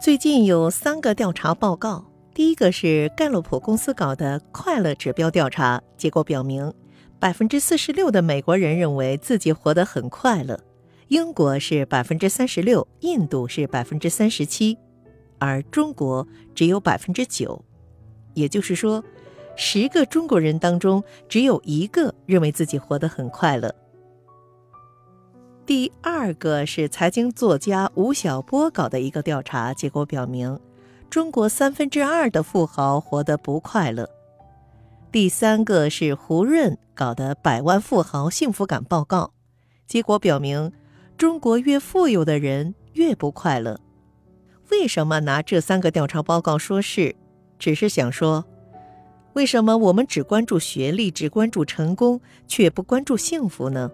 最近有三个调查报告，第一个是盖洛普公司搞的快乐指标调查，结果表明，百分之四十六的美国人认为自己活得很快乐，英国是百分之三十六，印度是百分之三十七，而中国只有百分之九，也就是说，十个中国人当中只有一个认为自己活得很快乐。第二个是财经作家吴晓波搞的一个调查，结果表明，中国三分之二的富豪活得不快乐。第三个是胡润搞的《百万富豪幸福感报告》，结果表明，中国越富有的人越不快乐。为什么拿这三个调查报告说事？只是想说，为什么我们只关注学历，只关注成功，却不关注幸福呢？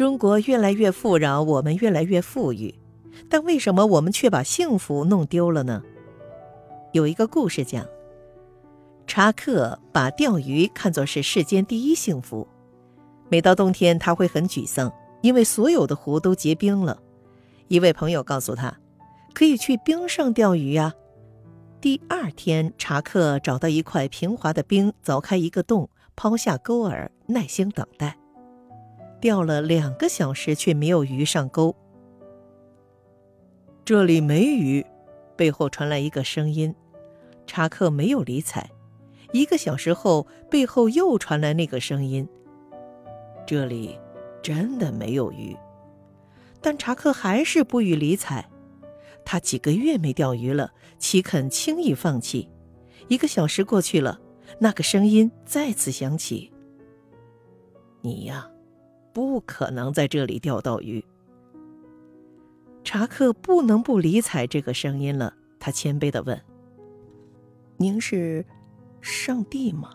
中国越来越富饶，我们越来越富裕，但为什么我们却把幸福弄丢了呢？有一个故事讲，查克把钓鱼看作是世间第一幸福。每到冬天，他会很沮丧，因为所有的湖都结冰了。一位朋友告诉他，可以去冰上钓鱼呀。第二天，查克找到一块平滑的冰，凿开一个洞，抛下钩饵，耐心等待。钓了两个小时，却没有鱼上钩。这里没鱼，背后传来一个声音。查克没有理睬。一个小时后，背后又传来那个声音：“这里真的没有鱼。”但查克还是不予理睬。他几个月没钓鱼了，岂肯轻易放弃？一个小时过去了，那个声音再次响起：“你呀。”不可能在这里钓到鱼。查克不能不理睬这个声音了。他谦卑的问：“您是上帝吗？”“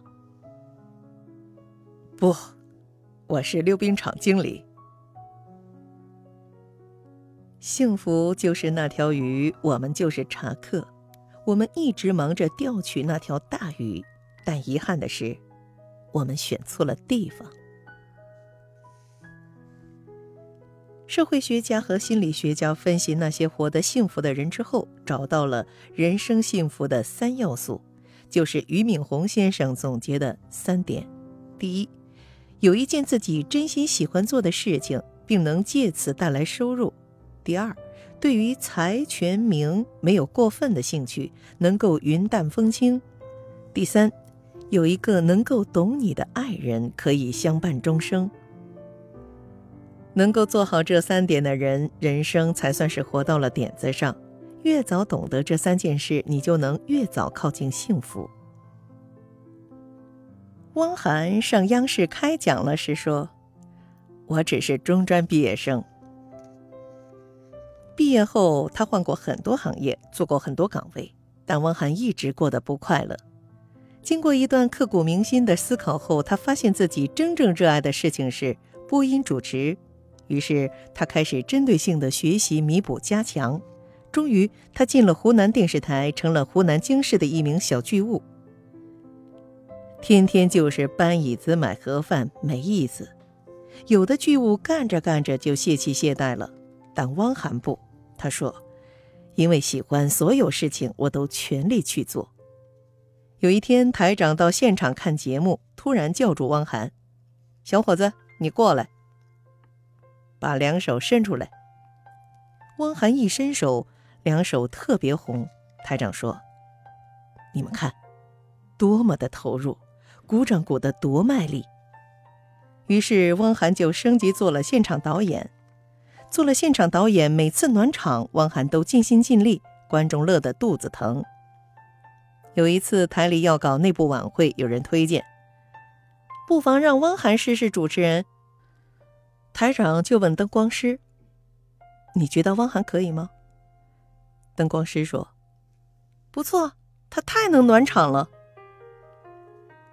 不，我是溜冰场经理。”幸福就是那条鱼，我们就是查克。我们一直忙着钓取那条大鱼，但遗憾的是，我们选错了地方。社会学家和心理学家分析那些活得幸福的人之后，找到了人生幸福的三要素，就是俞敏洪先生总结的三点：第一，有一件自己真心喜欢做的事情，并能借此带来收入；第二，对于财权名没有过分的兴趣，能够云淡风轻；第三，有一个能够懂你的爱人，可以相伴终生。能够做好这三点的人，人生才算是活到了点子上。越早懂得这三件事，你就能越早靠近幸福。汪涵上央视开讲了时说：“我只是中专毕业生。毕业后，他换过很多行业，做过很多岗位，但汪涵一直过得不快乐。经过一段刻骨铭心的思考后，他发现自己真正热爱的事情是播音主持。”于是他开始针对性的学习、弥补、加强。终于，他进了湖南电视台，成了湖南经视的一名小剧务。天天就是搬椅子、买盒饭，没意思。有的剧务干着干着就泄气懈怠了，但汪涵不。他说：“因为喜欢，所有事情我都全力去做。”有一天，台长到现场看节目，突然叫住汪涵：“小伙子，你过来。”把两手伸出来。汪涵一伸手，两手特别红。台长说：“你们看，多么的投入，鼓掌鼓得多卖力。”于是汪涵就升级做了现场导演。做了现场导演，每次暖场，汪涵都尽心尽力，观众乐得肚子疼。有一次台里要搞内部晚会，有人推荐，不妨让汪涵试试主持人。台长就问灯光师：“你觉得汪涵可以吗？”灯光师说：“不错，他太能暖场了。”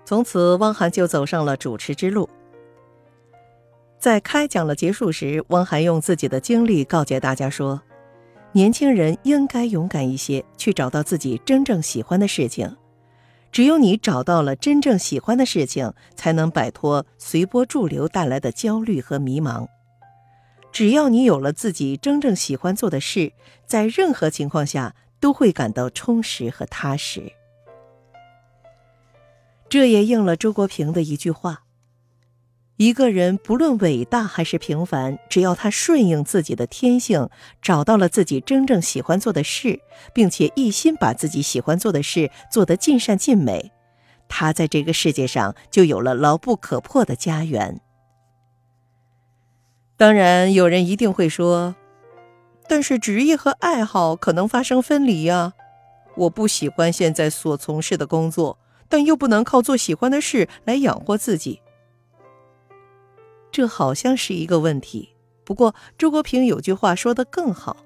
从此，汪涵就走上了主持之路。在开讲了结束时，汪涵用自己的经历告诫大家说：“年轻人应该勇敢一些，去找到自己真正喜欢的事情。”只有你找到了真正喜欢的事情，才能摆脱随波逐流带来的焦虑和迷茫。只要你有了自己真正喜欢做的事，在任何情况下都会感到充实和踏实。这也应了周国平的一句话：一个人不论伟大还是平凡，只要他顺应自己的天性，找到了自己真正喜欢做的事，并且一心把自己喜欢做的事做得尽善尽美，他在这个世界上就有了牢不可破的家园。当然，有人一定会说：“但是职业和爱好可能发生分离呀！我不喜欢现在所从事的工作。”但又不能靠做喜欢的事来养活自己，这好像是一个问题。不过周国平有句话说得更好：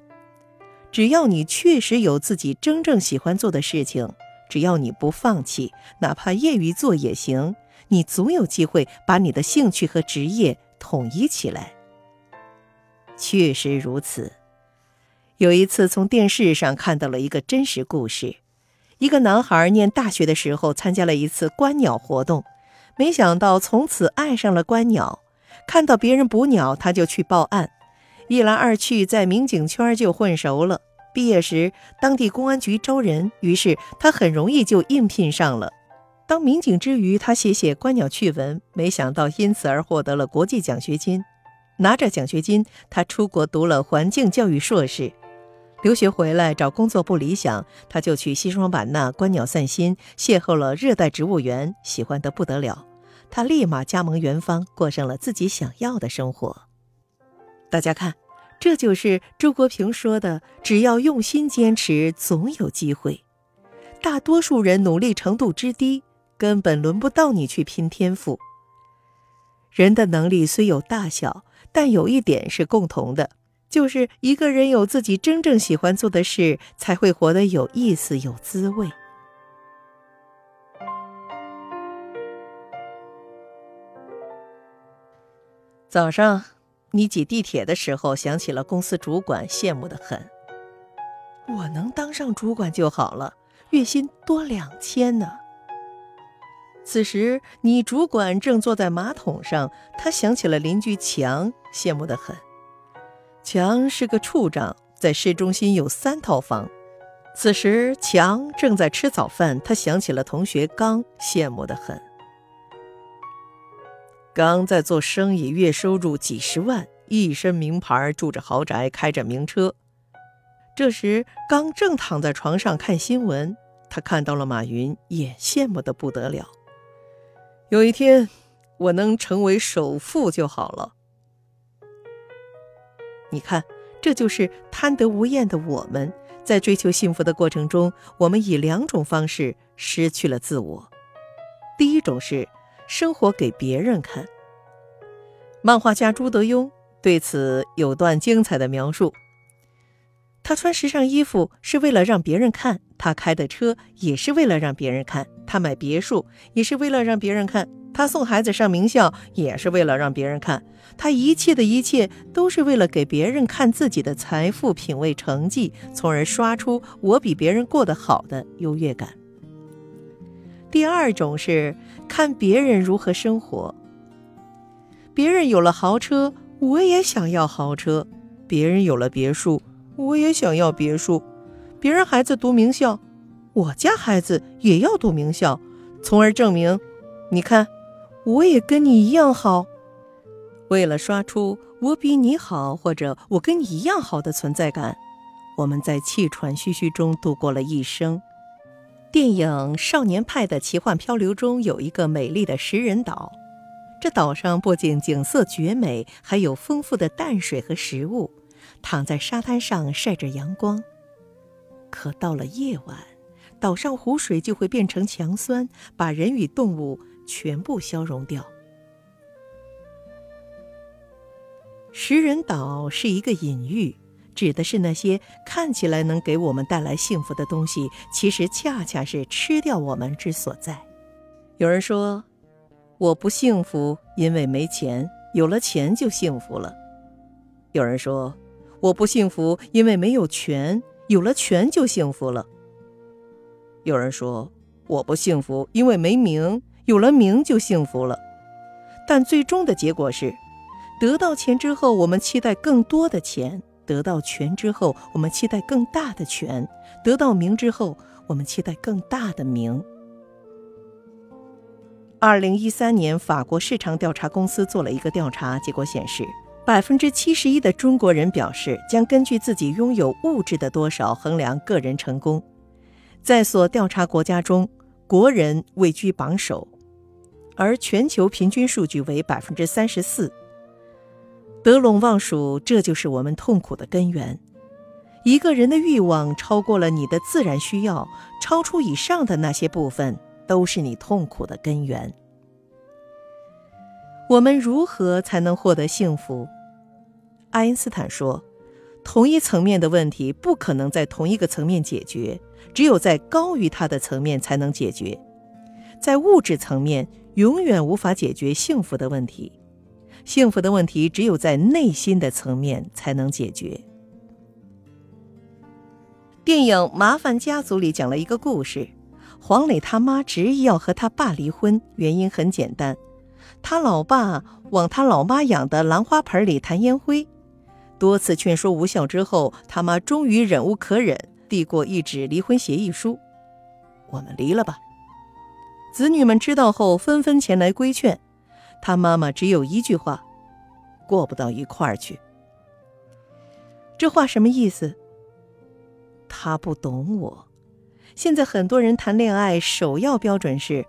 只要你确实有自己真正喜欢做的事情，只要你不放弃，哪怕业余做也行，你总有机会把你的兴趣和职业统一起来。确实如此。有一次从电视上看到了一个真实故事。一个男孩念大学的时候，参加了一次观鸟活动，没想到从此爱上了观鸟。看到别人捕鸟，他就去报案，一来二去，在民警圈就混熟了。毕业时，当地公安局招人，于是他很容易就应聘上了。当民警之余，他写写观鸟趣闻，没想到因此而获得了国际奖学金。拿着奖学金，他出国读了环境教育硕士。留学回来找工作不理想，他就去西双版纳观鸟散心，邂逅了热带植物园，喜欢得不得了。他立马加盟元芳，过上了自己想要的生活。大家看，这就是周国平说的：“只要用心坚持，总有机会。”大多数人努力程度之低，根本轮不到你去拼天赋。人的能力虽有大小，但有一点是共同的。就是一个人有自己真正喜欢做的事，才会活得有意思、有滋味。早上，你挤地铁的时候，想起了公司主管，羡慕的很。我能当上主管就好了，月薪多两千呢。此时，你主管正坐在马桶上，他想起了邻居强，羡慕的很。强是个处长，在市中心有三套房。此时，强正在吃早饭，他想起了同学刚，羡慕的很。刚在做生意，月收入几十万，一身名牌，住着豪宅，开着名车。这时，刚正躺在床上看新闻，他看到了马云，也羡慕的不得了。有一天，我能成为首富就好了。你看，这就是贪得无厌的我们，在追求幸福的过程中，我们以两种方式失去了自我。第一种是生活给别人看。漫画家朱德庸对此有段精彩的描述：他穿时尚衣服是为了让别人看，他开的车也是为了让别人看，他买别墅也是为了让别人看。他送孩子上名校也是为了让别人看，他一切的一切都是为了给别人看自己的财富、品味、成绩，从而刷出我比别人过得好的优越感。第二种是看别人如何生活，别人有了豪车，我也想要豪车；别人有了别墅，我也想要别墅；别人孩子读名校，我家孩子也要读名校，从而证明，你看。我也跟你一样好，为了刷出我比你好或者我跟你一样好的存在感，我们在气喘吁吁中度过了一生。电影《少年派的奇幻漂流》中有一个美丽的食人岛，这岛上不仅景色绝美，还有丰富的淡水和食物。躺在沙滩上晒着阳光，可到了夜晚，岛上湖水就会变成强酸，把人与动物。全部消融掉。食人岛是一个隐喻，指的是那些看起来能给我们带来幸福的东西，其实恰恰是吃掉我们之所在。有人说，我不幸福，因为没钱，有了钱就幸福了。有人说，我不幸福，因为没有权，有了权就幸福了。有人说，我不幸福，因为没名。有了名就幸福了，但最终的结果是，得到钱之后，我们期待更多的钱；得到权之后，我们期待更大的权；得到名之后，我们期待更大的名。二零一三年，法国市场调查公司做了一个调查，结果显示，百分之七十一的中国人表示将根据自己拥有物质的多少衡量个人成功。在所调查国家中，国人位居榜首，而全球平均数据为百分之三十四。得陇望蜀，这就是我们痛苦的根源。一个人的欲望超过了你的自然需要，超出以上的那些部分，都是你痛苦的根源。我们如何才能获得幸福？爱因斯坦说：“同一层面的问题不可能在同一个层面解决，只有在高于它的层面才能解决。在物质层面，永远无法解决幸福的问题。”幸福的问题只有在内心的层面才能解决。电影《麻烦家族》里讲了一个故事：黄磊他妈执意要和他爸离婚，原因很简单，他老爸往他老妈养的兰花盆里弹烟灰，多次劝说无效之后，他妈终于忍无可忍，递过一纸离婚协议书：“我们离了吧。”子女们知道后，纷纷前来规劝。他妈妈只有一句话：“过不到一块儿去。”这话什么意思？他不懂我。现在很多人谈恋爱，首要标准是：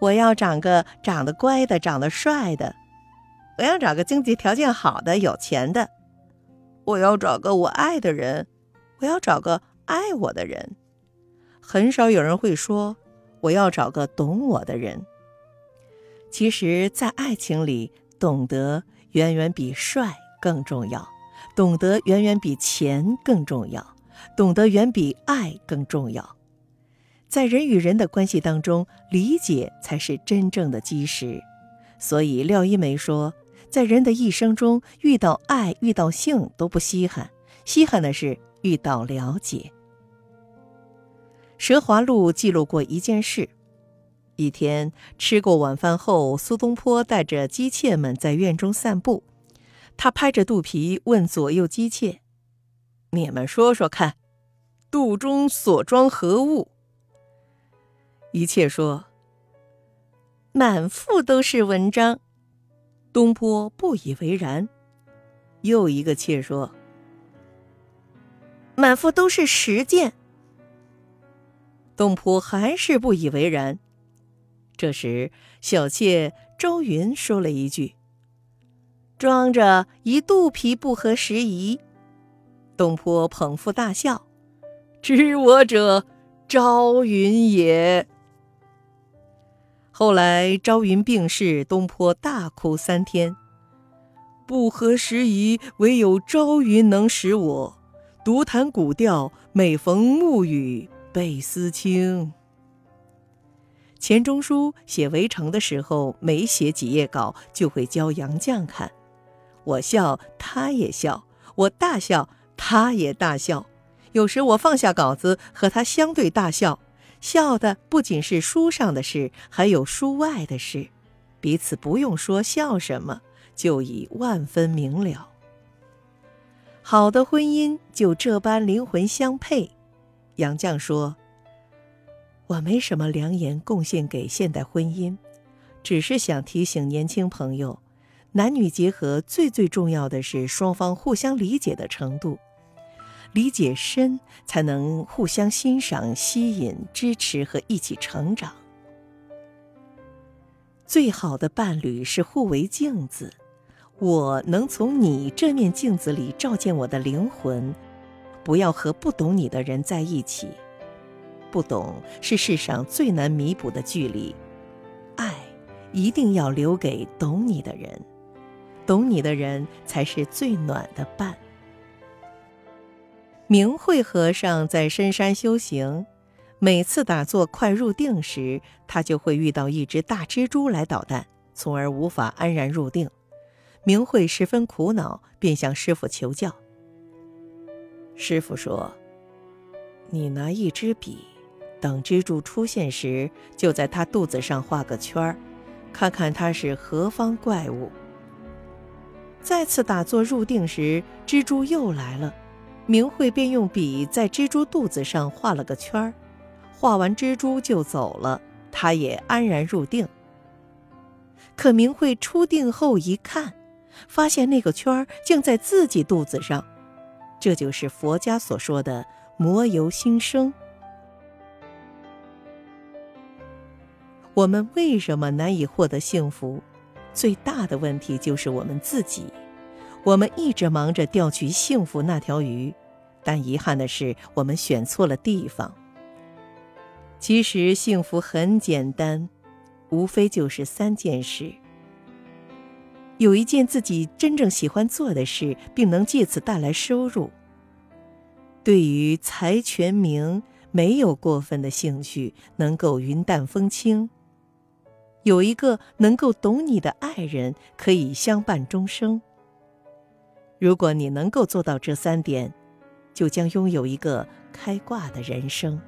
我要找个长得乖的、长得帅的；我要找个经济条件好的、有钱的；我要找个我爱的人；我要找个爱我的人。很少有人会说：“我要找个懂我的人。”其实，在爱情里，懂得远远比帅更重要，懂得远远比钱更重要，懂得远比爱更重要。在人与人的关系当中，理解才是真正的基石。所以，廖一梅说，在人的一生中，遇到爱、遇到性都不稀罕，稀罕的是遇到了解。佘华录记录过一件事。一天吃过晚饭后，苏东坡带着姬妾们在院中散步。他拍着肚皮问左右姬妾：“你们说说看，肚中所装何物？”一妾说：“满腹都是文章。”东坡不以为然。又一个妾说：“满腹都是实践。”东坡还是不以为然。这时，小妾周云说了一句：“装着一肚皮不合时宜。”东坡捧腹大笑：“知我者，朝云也。”后来，朝云病逝，东坡大哭三天：“不合时宜，唯有朝云能使我独弹古调，每逢暮雨倍思亲。”钱钟书写《围城》的时候，每写几页稿就会教杨绛看。我笑，他也笑；我大笑，他也大笑。有时我放下稿子和他相对大笑，笑的不仅是书上的事，还有书外的事，彼此不用说笑什么，就已万分明了。好的婚姻就这般灵魂相配。杨绛说。我没什么良言贡献给现代婚姻，只是想提醒年轻朋友，男女结合最最重要的是双方互相理解的程度，理解深才能互相欣赏、吸引、支持和一起成长。最好的伴侣是互为镜子，我能从你这面镜子里照见我的灵魂，不要和不懂你的人在一起。不懂是世上最难弥补的距离，爱一定要留给懂你的人，懂你的人才是最暖的伴。明慧和尚在深山修行，每次打坐快入定时，他就会遇到一只大蜘蛛来捣蛋，从而无法安然入定。明慧十分苦恼，便向师傅求教。师傅说：“你拿一支笔。”等蜘蛛出现时，就在它肚子上画个圈儿，看看它是何方怪物。再次打坐入定时，蜘蛛又来了。明慧便用笔在蜘蛛肚子上画了个圈儿，画完蜘蛛就走了，他也安然入定。可明慧出定后一看，发现那个圈儿竟在自己肚子上，这就是佛家所说的“魔由心生”。我们为什么难以获得幸福？最大的问题就是我们自己。我们一直忙着钓取幸福那条鱼，但遗憾的是，我们选错了地方。其实幸福很简单，无非就是三件事：有一件自己真正喜欢做的事，并能借此带来收入；对于财权名没有过分的兴趣，能够云淡风轻；有一个能够懂你的爱人，可以相伴终生。如果你能够做到这三点，就将拥有一个开挂的人生。